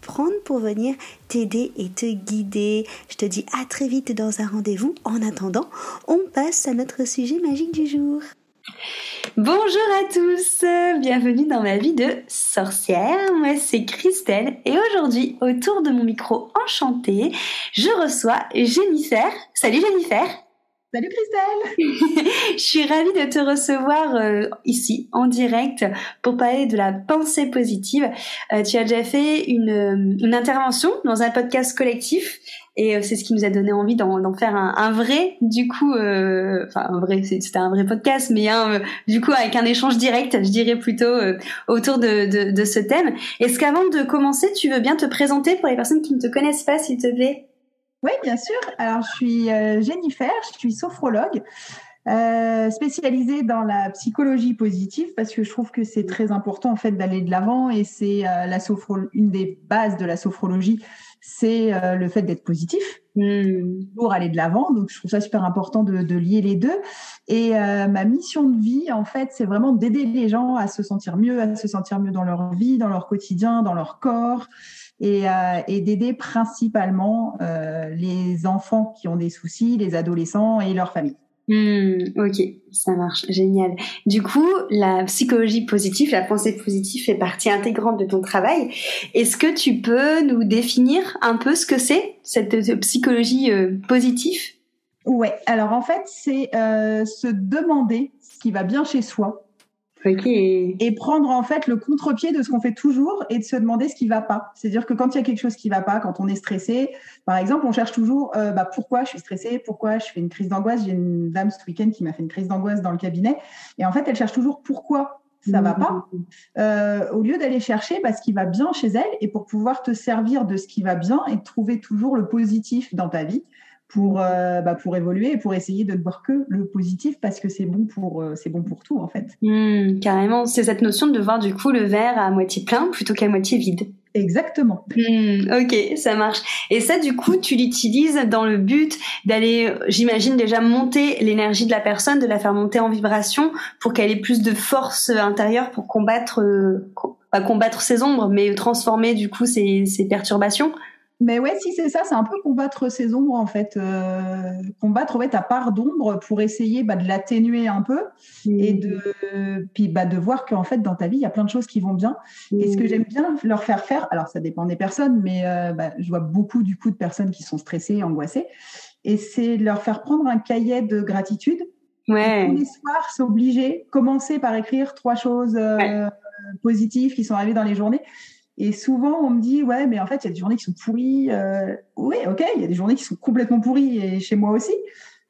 prendre pour venir t'aider et te guider. Je te dis à très vite dans un rendez-vous. En attendant, on passe à notre sujet magique du jour. Bonjour à tous, bienvenue dans ma vie de sorcière. Moi c'est Christelle et aujourd'hui autour de mon micro enchanté, je reçois Jennifer. Salut Jennifer. Salut Christelle Je suis ravie de te recevoir euh, ici en direct pour parler de la pensée positive. Euh, tu as déjà fait une, euh, une, intervention dans un podcast collectif et c'est ce qui nous a donné envie d'en faire un, un, vrai, du coup, enfin un vrai, c'était un vrai podcast, mais un, du coup avec un échange direct, je dirais plutôt autour de, de, de ce thème. Est-ce qu'avant de commencer, tu veux bien te présenter pour les personnes qui ne te connaissent pas, s'il te plaît? Oui, bien sûr. Alors, je suis euh, Jennifer, je suis sophrologue. Euh, spécialisée dans la psychologie positive parce que je trouve que c'est très important en fait d'aller de l'avant et c'est euh, la sophro une des bases de la sophrologie c'est euh, le fait d'être positif mmh. pour aller de l'avant donc je trouve ça super important de, de lier les deux et ma mission de vie en fait c'est vraiment d'aider les gens à se sentir mieux à se sentir mieux dans leur vie dans leur quotidien dans leur corps et, euh, et d'aider principalement euh, les enfants qui ont des soucis, les adolescents et leurs familles. Hmm, ok, ça marche, génial. Du coup, la psychologie positive, la pensée positive fait partie intégrante de ton travail. Est-ce que tu peux nous définir un peu ce que c'est, cette psychologie euh, positive? Ouais, alors en fait, c'est euh, se demander ce qui va bien chez soi, et prendre en fait le contre-pied de ce qu'on fait toujours et de se demander ce qui va pas. C'est-à-dire que quand il y a quelque chose qui va pas, quand on est stressé, par exemple, on cherche toujours euh, bah, pourquoi je suis stressée, pourquoi je fais une crise d'angoisse. J'ai une dame ce week-end qui m'a fait une crise d'angoisse dans le cabinet et en fait elle cherche toujours pourquoi ça va pas, euh, au lieu d'aller chercher bah, ce qui va bien chez elle et pour pouvoir te servir de ce qui va bien et trouver toujours le positif dans ta vie pour, euh, bah, pour évoluer et pour essayer de ne voir que le positif parce que c'est bon pour euh, c'est bon pour tout en fait. Mmh, carrément, c'est cette notion de voir du coup le verre à moitié plein plutôt qu'à moitié vide. Exactement. Mmh, ok, ça marche. Et ça, du coup, tu l'utilises dans le but d'aller, j'imagine déjà monter l'énergie de la personne, de la faire monter en vibration pour qu'elle ait plus de force intérieure pour combattre, euh, pas combattre ses ombres, mais transformer du coup ses, ses perturbations. Mais ouais, si c'est ça, c'est un peu combattre ses ombres en fait, euh, combattre ouais, ta part d'ombre pour essayer bah, de l'atténuer un peu et mmh. de puis bah, de voir qu'en fait dans ta vie il y a plein de choses qui vont bien. Et ce que mmh. j'aime bien leur faire faire, alors ça dépend des personnes, mais euh, bah, je vois beaucoup du coup de personnes qui sont stressées, angoissées, et c'est leur faire prendre un cahier de gratitude. Ouais. tous les soirs, s'obliger, commencer par écrire trois choses euh, positives qui sont arrivées dans les journées et souvent, on me dit, ouais, mais en fait, il y a des journées qui sont pourries. Euh, oui, ok, il y a des journées qui sont complètement pourries, et chez moi aussi.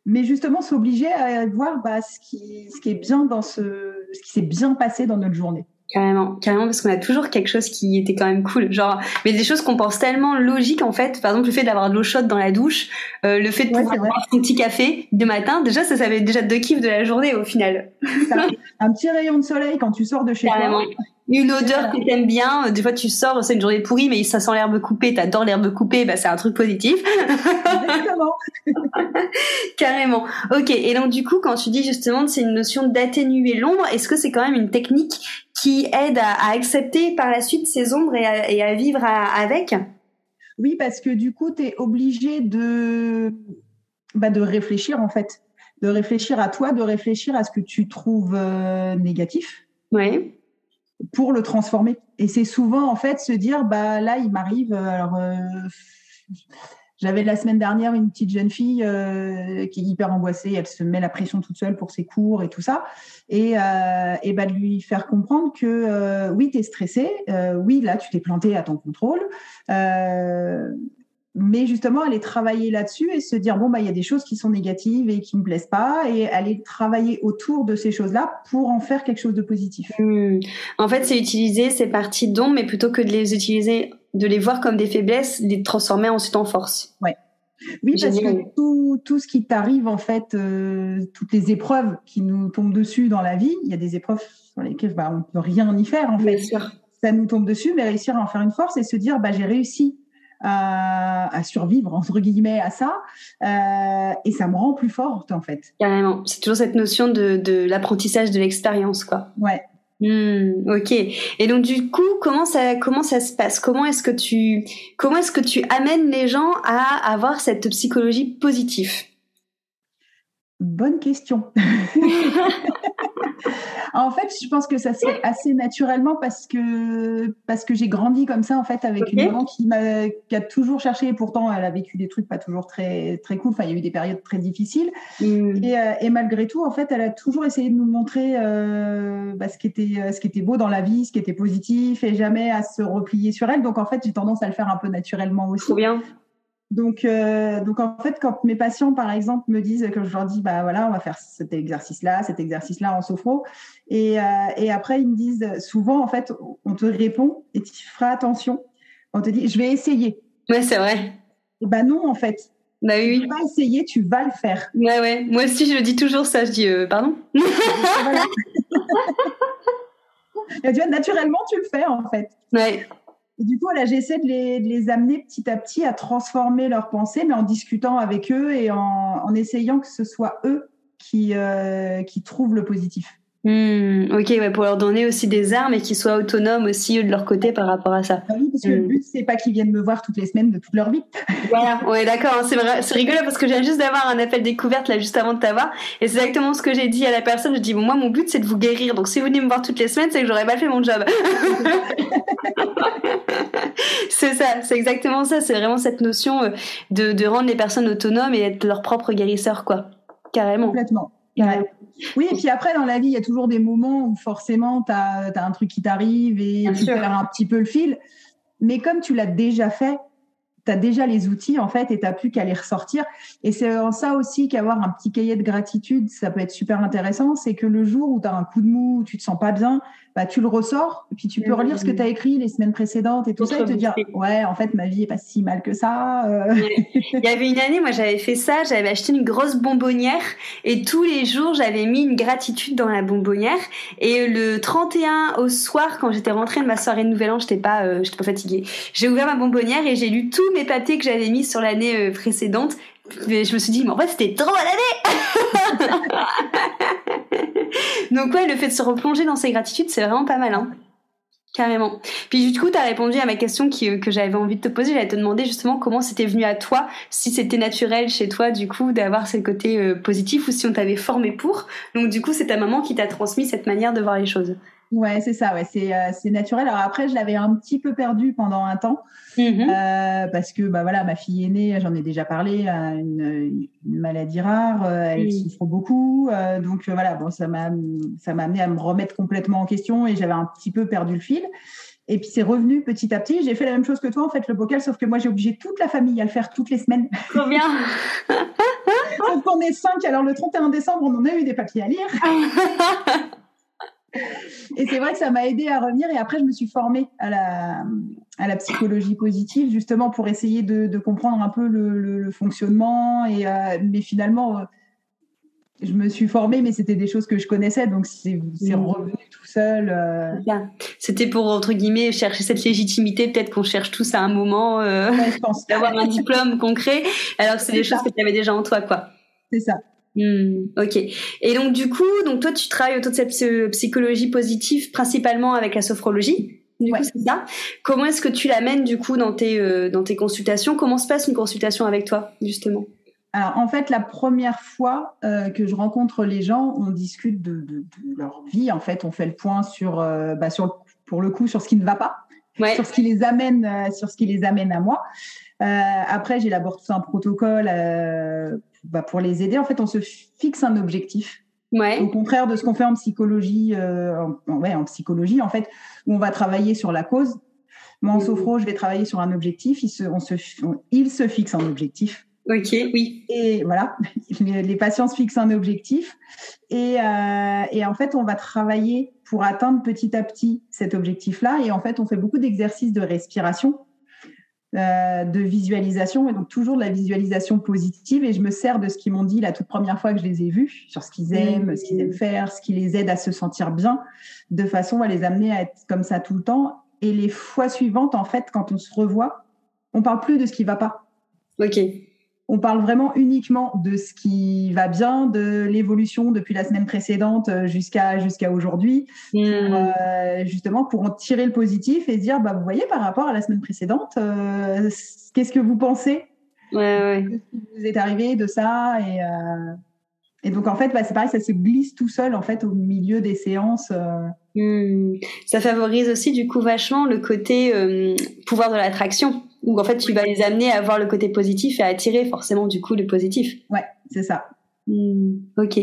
Mais justement, s'obliger à voir bah, ce, qui, ce qui est bien dans ce, ce qui s'est bien passé dans notre journée. Carrément, carrément, parce qu'on a toujours quelque chose qui était quand même cool. Genre, mais des choses qu'on pense tellement logiques en fait. Par exemple, le fait d'avoir de l'eau chaude dans la douche, euh, le fait de pouvoir boire son petit café de matin. Déjà, ça, ça avait déjà deux kiffs de la journée au final. Un petit rayon de soleil quand tu sors de chez carrément. toi une odeur que t'aimes bien. Des fois, tu sors, c'est une journée pourrie, mais ça sent l'herbe coupée. T'adores l'herbe coupée, bah c'est un truc positif. Exactement. Carrément. Ok. Et donc du coup, quand tu dis justement, c'est une notion d'atténuer l'ombre. Est-ce que c'est quand même une technique qui aide à, accepter par la suite ces ombres et à, vivre avec? Oui, parce que du coup, tu es obligé de bah, de réfléchir en fait, de réfléchir à toi, de réfléchir à ce que tu trouves euh, négatif. Oui pour le transformer. Et c'est souvent en fait se dire bah là il m'arrive euh, alors euh, J'avais la semaine dernière une petite jeune fille euh, qui est hyper angoissée, elle se met la pression toute seule pour ses cours et tout ça. Et, et bah, de lui faire comprendre que oui, tu es stressé, euh, oui, là, tu t'es planté à ton contrôle. Mais justement, aller travailler là-dessus et se dire, bon, bah, il y a des choses qui sont négatives et qui ne me plaisent pas, et aller travailler autour de ces choses-là pour en faire quelque chose de positif. Hmm. En fait, c'est utiliser ces parties d'ombre, mais plutôt que de les utiliser, de les voir comme des faiblesses, les transformer ensuite en force. Ouais. Oui, parce que tout, tout ce qui t'arrive, en fait, euh, toutes les épreuves qui nous tombent dessus dans la vie, il y a des épreuves sur lesquelles bah, on ne peut rien y faire, en fait. Sûr. Ça nous tombe dessus, mais réussir à en faire une force et se dire, bah, j'ai réussi à, à, survivre entre guillemets à ça euh, et ça me rend plus forte en fait. Carrément, c'est toujours cette notion de, de l'apprentissage de l'expérience quoi. Ouais. Mmh, ok. Et donc du coup, comment ça comment ça se passe? Comment est-ce que tu comment est-ce que tu amènes les gens à avoir cette psychologie positive? Bonne question. en fait, je pense que ça se fait assez naturellement parce que parce que j'ai grandi comme ça en fait avec okay. une maman qui m'a qui a toujours cherché et pourtant elle a vécu des trucs pas toujours très très cool. Enfin, il y a eu des périodes très difficiles mm. et, euh, et, malgré tout, en fait, elle a toujours essayé de nous montrer euh, bah, ce qui était ce qui était beau dans la vie, ce qui était positif et jamais à se replier sur elle. Donc en fait, j'ai tendance à le faire un peu naturellement aussi. Trop bien. Donc, euh, donc en fait, quand mes patients, par exemple, me disent que je leur dis, bah voilà, on va faire cet exercice-là, cet exercice-là en sophro, et, euh, et après ils me disent souvent, en fait, on te répond et tu feras attention. On te dit, je vais essayer. Ouais, c'est vrai. Et ben non, en fait. Bah oui. Tu vas essayer, tu vas le faire. Ouais, ouais. Moi aussi, je dis toujours ça. Je dis, euh, pardon. et tu vois, naturellement, tu le fais, en fait. Ouais. Et du coup, là, j'essaie de les, amener petit à petit à transformer leurs pensées, mais en discutant avec eux et en, essayant que ce soit eux qui, euh, qui trouvent le positif. Mmh, ok, ouais, pour leur donner aussi des armes et qu'ils soient autonomes aussi eux de leur côté par rapport à ça. Ah oui, parce que mmh. le but c'est pas qu'ils viennent me voir toutes les semaines de toute leur vie. Voilà, ouais, d'accord. Hein, c'est c'est rigolo parce que j'ai juste d'avoir un appel découverte là juste avant de t'avoir et c'est exactement ce que j'ai dit à la personne. Je dis bon moi mon but c'est de vous guérir donc si vous venez me voir toutes les semaines c'est que j'aurais mal fait mon job. c'est ça, c'est exactement ça. C'est vraiment cette notion euh, de, de rendre les personnes autonomes et être leur propre guérisseur quoi. Carrément. Complètement. Ouais. Oui, et puis après, dans la vie, il y a toujours des moments où forcément, tu as, as, un truc qui t'arrive et Bien tu sûr. perds un petit peu le fil. Mais comme tu l'as déjà fait, tu as déjà les outils, en fait, et tu n'as plus qu'à les ressortir. Et c'est en ça aussi qu'avoir un petit cahier de gratitude, ça peut être super intéressant. C'est que le jour où tu as un coup de mou, où tu te sens pas bien, bah, tu le ressors, puis tu peux relire ce que tu as écrit les semaines précédentes et tout ça, et te dire, ouais, en fait, ma vie est pas si mal que ça. Euh... Il y avait une année, moi, j'avais fait ça, j'avais acheté une grosse bonbonnière, et tous les jours, j'avais mis une gratitude dans la bonbonnière, et le 31 au soir, quand j'étais rentrée de ma soirée de Nouvel An, j'étais pas, euh, j'étais pas fatiguée. J'ai ouvert ma bonbonnière et j'ai lu tous mes papiers que j'avais mis sur l'année euh, précédente. Mais je me suis dit, mais en fait, c'était trop l'année Donc ouais, le fait de se replonger dans ses gratitudes, c'est vraiment pas mal. Hein Carrément. Puis du coup, tu as répondu à ma question qui, que j'avais envie de te poser. J'allais te demander justement comment c'était venu à toi, si c'était naturel chez toi du coup d'avoir ce côté euh, positif ou si on t'avait formé pour. Donc du coup, c'est ta maman qui t'a transmis cette manière de voir les choses. Ouais, c'est ça, ouais, c'est euh, c'est naturel. Alors après, je l'avais un petit peu perdu pendant un temps mmh. euh, parce que bah voilà, ma fille aînée, j'en ai déjà parlé, a une, une maladie rare, euh, elle souffre beaucoup, euh, donc voilà, bon, ça m'a ça m'a amené à me remettre complètement en question et j'avais un petit peu perdu le fil. Et puis c'est revenu petit à petit. J'ai fait la même chose que toi en fait, le bocal, sauf que moi j'ai obligé toute la famille à le faire toutes les semaines. Trop bien. sauf qu'on est cinq. Alors le 31 décembre, on en a eu des papiers à lire. Et c'est vrai que ça m'a aidé à revenir. Et après, je me suis formée à la, à la psychologie positive, justement pour essayer de, de comprendre un peu le, le, le fonctionnement. Et, euh, mais finalement, euh, je me suis formée, mais c'était des choses que je connaissais. Donc, c'est mmh. revenu tout seul. Euh... C'était pour, entre guillemets, chercher cette légitimité. Peut-être qu'on cherche tous à un moment ouais, d'avoir un diplôme concret. Alors que c'est des ça. choses que tu avais déjà en toi, quoi. C'est ça. Mmh, ok. Et donc du coup, donc toi tu travailles autour de cette psychologie positive principalement avec la sophrologie. Du ouais. coup, c'est ça? Comment est-ce que tu l'amènes du coup dans tes euh, dans tes consultations? Comment se passe une consultation avec toi justement? Alors, en fait, la première fois euh, que je rencontre les gens, on discute de, de, de, leur vie. En fait, on fait le point sur, euh, bah, sur pour le coup, sur ce qui ne va pas, ouais. sur ce qui les amène, sur ce qui les amène à moi. après, j'élabore tout un protocole bah, pour les aider. En fait, on se fixe un objectif. Au contraire de ce qu'on fait en psychologie, en, ouais, en psychologie, en fait, où on va travailler sur la cause. Moi, en mmh. sophro, je vais travailler sur un objectif. Il se, on se, il se fixe un objectif. Ok, oui. Et voilà, les patients se fixent un objectif. Et, euh, et, en fait, on va travailler pour atteindre petit à petit cet objectif-là. Et en fait, on fait beaucoup d'exercices de respiration, euh, de visualisation, et donc toujours de la visualisation positive. Et je me sers de ce qu'ils m'ont dit la toute première fois que je les ai vus, sur ce qu'ils aiment, ce qu'ils aiment faire, ce qui les aide à se sentir bien, de façon à les amener à être comme ça tout le temps. Et les fois suivantes, en fait, quand on se revoit, on parle plus de ce qui va pas. Ok on parle vraiment uniquement de ce qui va bien, de l'évolution depuis la semaine précédente euh, jusqu'à jusqu'à aujourd'hui, hmm. euh, justement pour en tirer le positif et dire bah vous voyez par rapport à la semaine précédente, euh, qu'est-ce que vous pensez? Ouais, vous est arrivé de ça? Et et donc en fait bah, c'est pareil, ça se glisse tout seul en fait au milieu des séances. Hmm. Ça favorise aussi du coup vachement le côté pouvoir de l'attraction où en fait tu vas les amener à voir le côté positif et à attirer forcément du coup le positif. Ouais, c'est ça. Hmm, ok.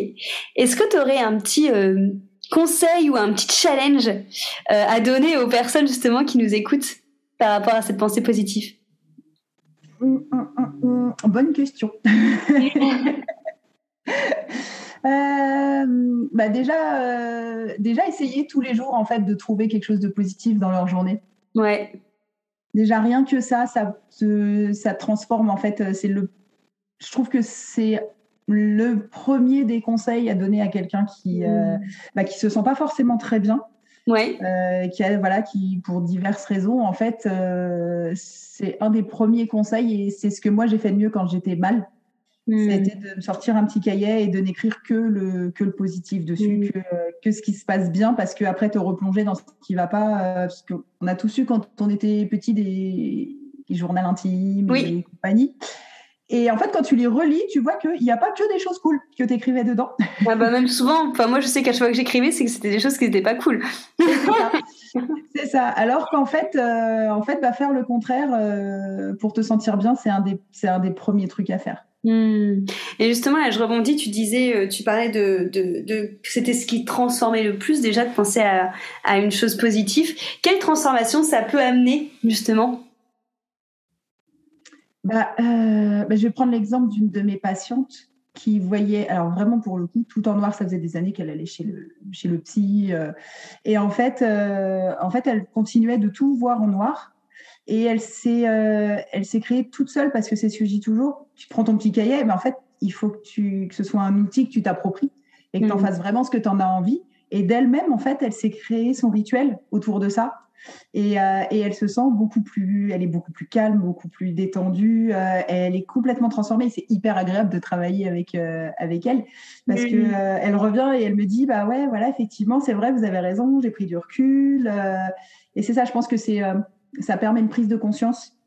Est-ce que tu aurais un petit euh, conseil ou un petit challenge euh, à donner aux personnes justement qui nous écoutent par rapport à cette pensée positive? Hum, hum, hum, Bonne question. Euh, bah déjà, déjà essayer tous les jours en fait de trouver quelque chose de positif dans leur journée. Ouais. Déjà, rien que ça, ça, ça transforme en fait. Euh, c'est le, je trouve que c'est le premier des conseils à donner à quelqu'un qui euh, mmh. bah, qui se sent pas forcément très bien. Ouais. Euh, qui a, voilà, qui pour diverses raisons, en fait, c'est un des premiers conseils et c'est ce que moi j'ai fait de mieux quand j'étais mal. Hmm. C'était de me sortir un petit cahier et de n'écrire que le, que le positif dessus, hmm. que, que, ce qui se passe bien, parce que après te replonger dans ce qui va pas. Euh, parce qu'on a tous eu quand on était petit des, des journaux intimes et compagnie. Et en fait, quand tu les relis, tu vois qu'il n'y a pas que des choses cool que tu écrivais dedans. Ah bah même souvent, enfin moi je sais qu'à chaque fois que j'écrivais, c'est que c'était des choses qui n'étaient pas cool. c'est ça. Alors qu'en fait, euh, en fait, bah, faire le contraire euh, pour te sentir bien, c'est un des, c'est un des premiers trucs à faire. Hmm. Et justement, je rebondis, tu disais, euh, tu parlais de, c'était ce qui transformait le plus déjà de penser à, à une chose positive. Quelle transformation ça peut amener justement? Bah, euh, bah, Je vais prendre l'exemple d'une de mes patientes qui voyait, alors vraiment pour le coup, tout en noir, ça faisait des années qu'elle allait chez le, chez le psy. Euh, et en fait, en fait, elle continuait de tout voir en noir. Et elle s'est, euh, elle s'est créée toute seule parce que c'est ce que je dis toujours. Tu prends ton petit cahier, mais en fait, il faut que, tu, que ce soit un outil que tu t'appropries et que tu en mmh. fasses vraiment ce que tu en as envie. Et d'elle-même, en fait, elle s'est créée son rituel autour de ça. Et, euh, et, elle se sent beaucoup plus, elle est beaucoup plus calme, beaucoup plus détendue. Euh, elle est complètement transformée. C'est hyper agréable de travailler avec euh, avec elle parce qu'elle que elle revient et elle me dit bah ouais voilà effectivement c'est vrai vous avez raison j'ai pris du recul et c'est ça je pense que c'est ça permet une prise de conscience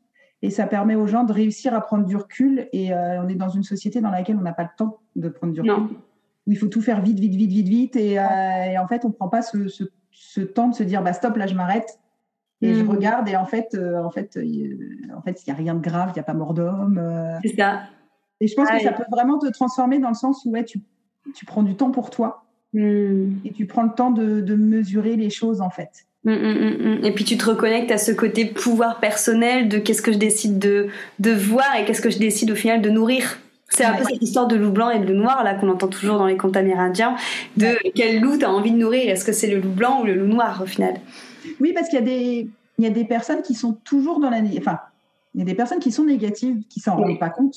et ça permet aux gens de réussir à prendre du recul. Et euh, on est dans une société dans laquelle on n'a pas le temps de prendre du recul. Où il faut tout faire vite, vite, vite, vite, vite. Et, euh, en fait, on ne prend pas ce, ce, temps de se dire bah, stop, là, je m'arrête. Et je mm. regarde. Et en fait, euh, en fait, en fait, il n'y a rien de grave, il n'y a pas mort d'homme. C'est ça. Et je pense que ça peut vraiment te transformer dans le sens où ouais, tu, tu prends du temps pour toi. Mm. Et tu prends le temps de, de mesurer les choses, en fait. Mm, mm, mm, et puis tu te reconnectes à ce côté pouvoir personnel de qu'est-ce que je décide de, de voir et qu'est-ce que je décide au final de nourrir. C'est un peu cette histoire de loup blanc et de loup noir là qu'on entend toujours dans les contes amérindiens, de quel loup tu as envie de nourrir, est-ce que c'est le loup blanc ou le loup noir au final? Oui, parce qu'il y a des il y a des personnes qui sont toujours dans la enfin il y a des personnes qui sont négatives qui s'en rendent pas compte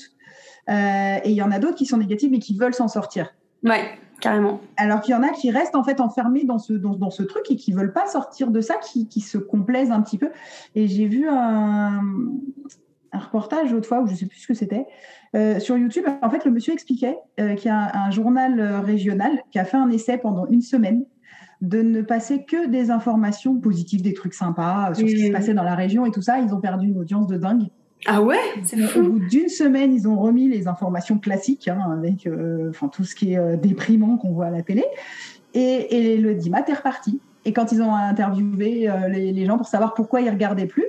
euh, et il y en a d'autres qui sont négatives mais qui veulent s'en sortir. Ouais. Carrément. Alors qu'il y en a qui restent en fait enfermés dans ce, dans, dans ce truc et qui veulent pas sortir de ça, qui, qui se complaisent un petit peu. Et j'ai vu un, un reportage l'autre fois, où je sais plus ce que c'était, euh, sur YouTube. En fait, le monsieur expliquait euh, qu'il y a un, journal euh, régional qui a fait un essai pendant une semaine de ne passer que des informations positives, des trucs sympas sur ce qui se passait dans la région et tout ça. Ils ont perdu une audience de dingue. Ah ouais? C'est Au bout d'une semaine, ils ont remis les informations classiques, hein, avec euh, enfin, tout ce qui est euh, déprimant qu'on voit à la télé. Et, et le dimat est reparti. Et quand ils ont interviewé euh, les, les, gens pour savoir pourquoi ils regardaient plus,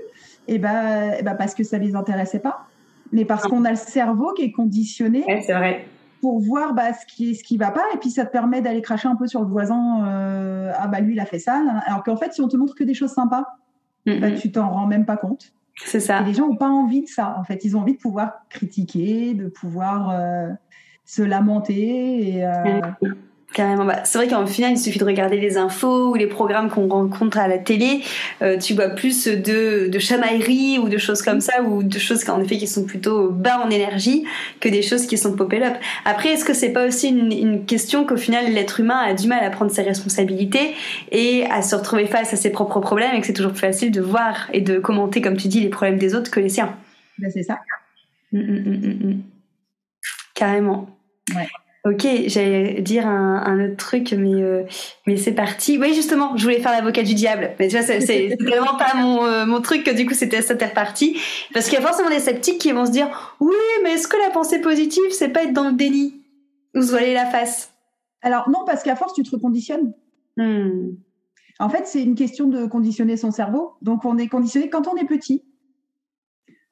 et eh ben, et ben parce que ça les intéressait pas. mais parce qu'on a le cerveau qui est conditionné. c'est vrai. Pour voir bah, ce qui ce qui va pas, et puis ça te permet d'aller cracher un peu sur le voisin. Euh, ah bah lui il a fait ça. Alors qu'en fait, si on te montre que des choses sympas, bah, tu t'en rends même pas compte. C'est ça. Et les gens n'ont pas envie de ça. En fait, ils ont envie de pouvoir critiquer, de pouvoir euh, se lamenter. Et, euh, Carrément. Bah, c'est vrai qu'en final, il suffit de regarder les infos ou les programmes qu'on rencontre à la télé. Euh, tu vois plus de, de chamaillerie ou de choses comme ça, ou de choses qu'en effet qui sont plutôt bas en énergie que des choses qui sont popé up. Après, est-ce que c'est pas aussi une, une question qu'au final l'être humain a du mal à prendre ses responsabilités et à se retrouver face à ses propres problèmes et que c'est toujours plus facile de voir et de commenter, comme tu dis, les problèmes des autres que les siens? Ben, c'est ça. Mm, mm, mm, Carrément. Ouais. Ok, j'allais dire un, un, autre truc, mais euh, mais c'est parti. Oui, justement, je voulais faire l'avocat du diable, mais tu vois, c'est vraiment pas mon euh, mon truc. Que du coup, c'était c'était reparti parce qu'il y a forcément des sceptiques qui vont se dire, oui, mais est-ce que la pensée positive, c'est pas être dans le déni? Ou se voiler la face Alors non, parce qu'à force, tu te reconditionnes. Hmm. En fait, c'est une question de conditionner son cerveau. Donc, on est conditionné quand on est petit.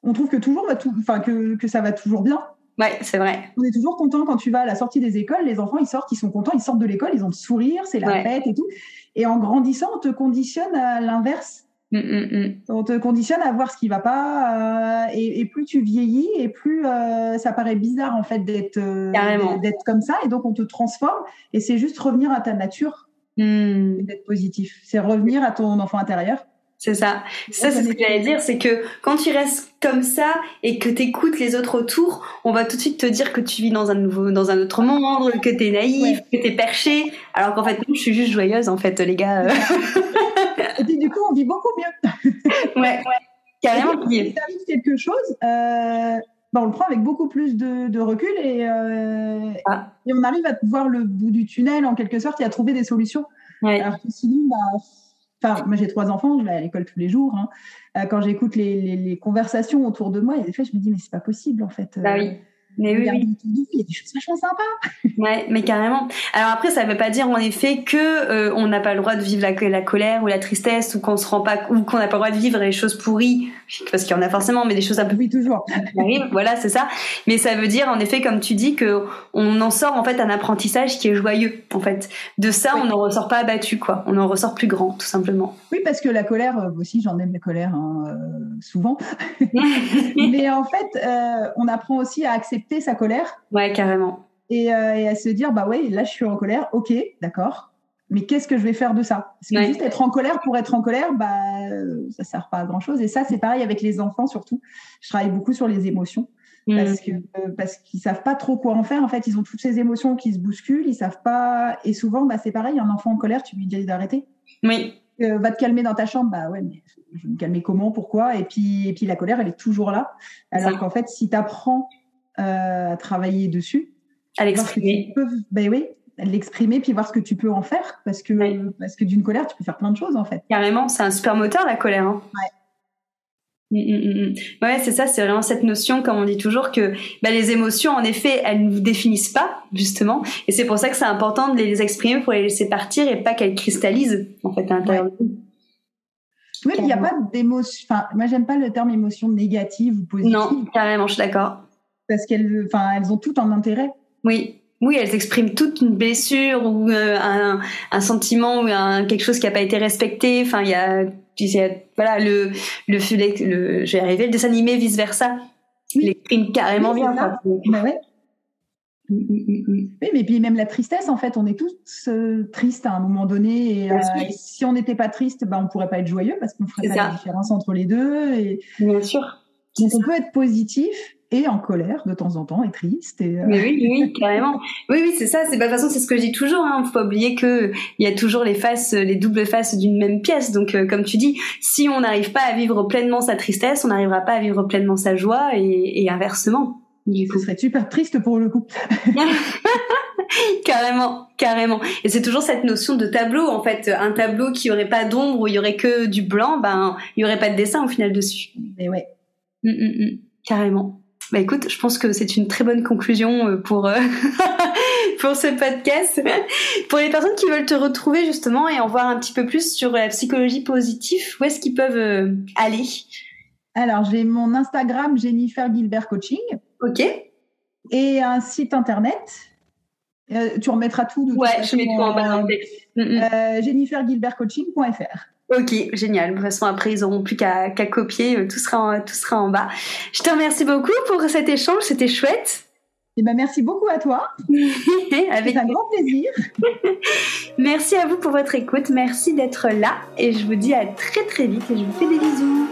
On trouve que toujours va tout, enfin que que ça va toujours bien. Ouais, c'est vrai. On est toujours content quand tu vas à la sortie des écoles. Les enfants, ils sortent, ils sont contents, ils sortent de l'école, ils ont le sourire, c'est la fête et tout. Et en grandissant, on te conditionne à l'inverse. Mm, mm, mm. On te conditionne à voir ce qui va pas. Euh, et, et, plus tu vieillis, et plus euh, ça paraît bizarre en fait d'être euh, d'être comme ça. Et donc on te transforme. Et c'est juste revenir à ta nature, d'être positif. C'est revenir à ton enfant intérieur. C'est ça. Ça, c'est ce que j'allais dire, c'est que quand tu restes comme ça et que tu écoutes les autres autour, on va tout de suite te dire que tu vis dans un nouveau, dans un autre monde, que tu es naïf, que tu es perché, alors qu'en fait, non, je suis juste joyeuse, en fait, les gars. et puis, du coup, on vit beaucoup mieux. ouais, ouais. Carrément. Si arrive quelque chose, euh, bah, on le prend avec beaucoup plus de, de recul et, euh, ah. et on arrive à voir le bout du tunnel, en quelque sorte, et à trouver des solutions. Ouais. Alors que sinon, bah, Moi j'ai trois enfants, je vais à l'école tous les jours. Hein. Euh, quand j'écoute les, conversations autour de moi, je me dis mais c'est pas possible en fait. Bah oui. Mais oui, oui. Il y a des choses vachement sympas. Ouais, mais carrément. Alors après, ça veut pas dire en effet que euh, on n'a pas le droit de vivre la, la, colère ou la tristesse ou qu'on se rend pas ou qu'on n'a pas le droit de vivre les choses pourries parce qu'il y en a forcément, mais des choses un peu oui toujours. voilà, c'est ça. Mais ça veut dire en effet, comme tu dis, que on en sort en fait un apprentissage qui est joyeux. En fait, de ça, on n'en ressort pas abattu, quoi. On en ressort plus grand, tout simplement. Oui, parce que la colère euh, aussi, j'en aime la colère hein, euh, souvent. mais en fait, euh, on apprend aussi à accepter sa colère. Ouais, carrément. Et, euh, et, à se dire, bah ouais, là je suis en colère, ok, d'accord. Mais qu'est-ce que je vais faire de ça? Parce que juste être en colère pour être en colère, bah ça sert pas à grand chose. Et ça, c'est pareil avec les enfants surtout. Je travaille beaucoup sur les émotions. Mmh. Parce que euh, parce qu'ils savent pas trop quoi en faire. En fait, ils ont toutes ces émotions qui se bousculent. Ils savent pas. Et souvent, bah c'est pareil. Un enfant en colère, tu lui dis d'arrêter. Oui. Euh, va te calmer dans ta chambre. Bah ouais, mais je vais me calmer comment? Pourquoi? Et puis et puis la colère, elle est toujours là. Alors qu'en fait, si tu apprends à travailler dessus. À l'exprimer. Ben oui, l'exprimer puis voir ce que tu peux en faire parce que parce que d'une colère tu peux faire plein de choses en fait. Carrément, c'est un super moteur la colère. Hein. Ouais. Mm, mm, mm, ouais, c'est ça, c'est vraiment cette notion, comme on dit toujours, que bah, les émotions, en effet, elles ne vous définissent pas, justement. Et c'est pour ça que c'est important de les exprimer pour les laisser partir et pas qu'elles cristallisent, en fait, à l'intérieur Oui, il n'y a pas d'émotion. Enfin, moi, j'aime pas le terme émotion négative ou positive. Non, carrément, je suis d'accord parce qu'elles, enfin, elles ont tout un intérêt. Oui. Oui, elles expriment toute une blessure ou euh, un, un, sentiment ou un, quelque chose qui n'a pas été respecté. Enfin, il y a, voilà, le, le, le, vais arriver, le dessin animé, vice versa. Oui. Il exprime carrément bien. Bah ouais. Mm, mm, mm, oui, mais puis même la tristesse, en fait, on est tous euh, tristes à un moment donné. Et, euh, et si on n'était pas triste, bah, on pourrait pas être joyeux parce qu'on ferait pas la différence entre les deux. Et... Bien sûr. Donc on peut être positif et en colère de temps en temps et triste. Et, euh... Mais oui, oui, carrément. Oui, oui, c'est ça. C'est de toute façon, c'est ce que je dis toujours. Hein. Faut pas oublier que il y a toujours les faces, les doubles faces d'une même pièce. Donc, euh, comme tu dis, si on n'arrive pas à vivre pleinement sa tristesse, on n'arrivera pas à vivre pleinement sa joie et, et inversement. Du coup. Ce serait super triste pour le coup. carrément, carrément. Et c'est toujours cette notion de tableau, en fait. Un tableau qui aurait pas d'ombre, où il y aurait que du blanc, ben, il y aurait pas de dessin au final dessus. Mais ouais. Mmh, mmh, mmh. Carrément. Bah écoute, je pense que c'est une très bonne conclusion euh, pour euh, pour ce podcast. pour les personnes qui veulent te retrouver justement et en voir un petit peu plus sur la psychologie positive, où est-ce qu'ils peuvent euh, aller? Alors, j'ai mon Instagram Jennifer Gilbert Coaching. Ok. Et un site internet. Euh, tu remettras tout. De ouais, je mets tout en bas. Euh, jennifergilbertcoaching.fr. Ok, génial. De toute façon, après, ils n'auront plus qu'à copier. Tout sera, en, tout sera en bas. Je te remercie beaucoup pour cet échange. C'était chouette. Eh ben, merci beaucoup à toi. Avec un grand plaisir. merci à vous pour votre écoute. Merci d'être là. Et je vous dis à très très vite et je vous fais des bisous.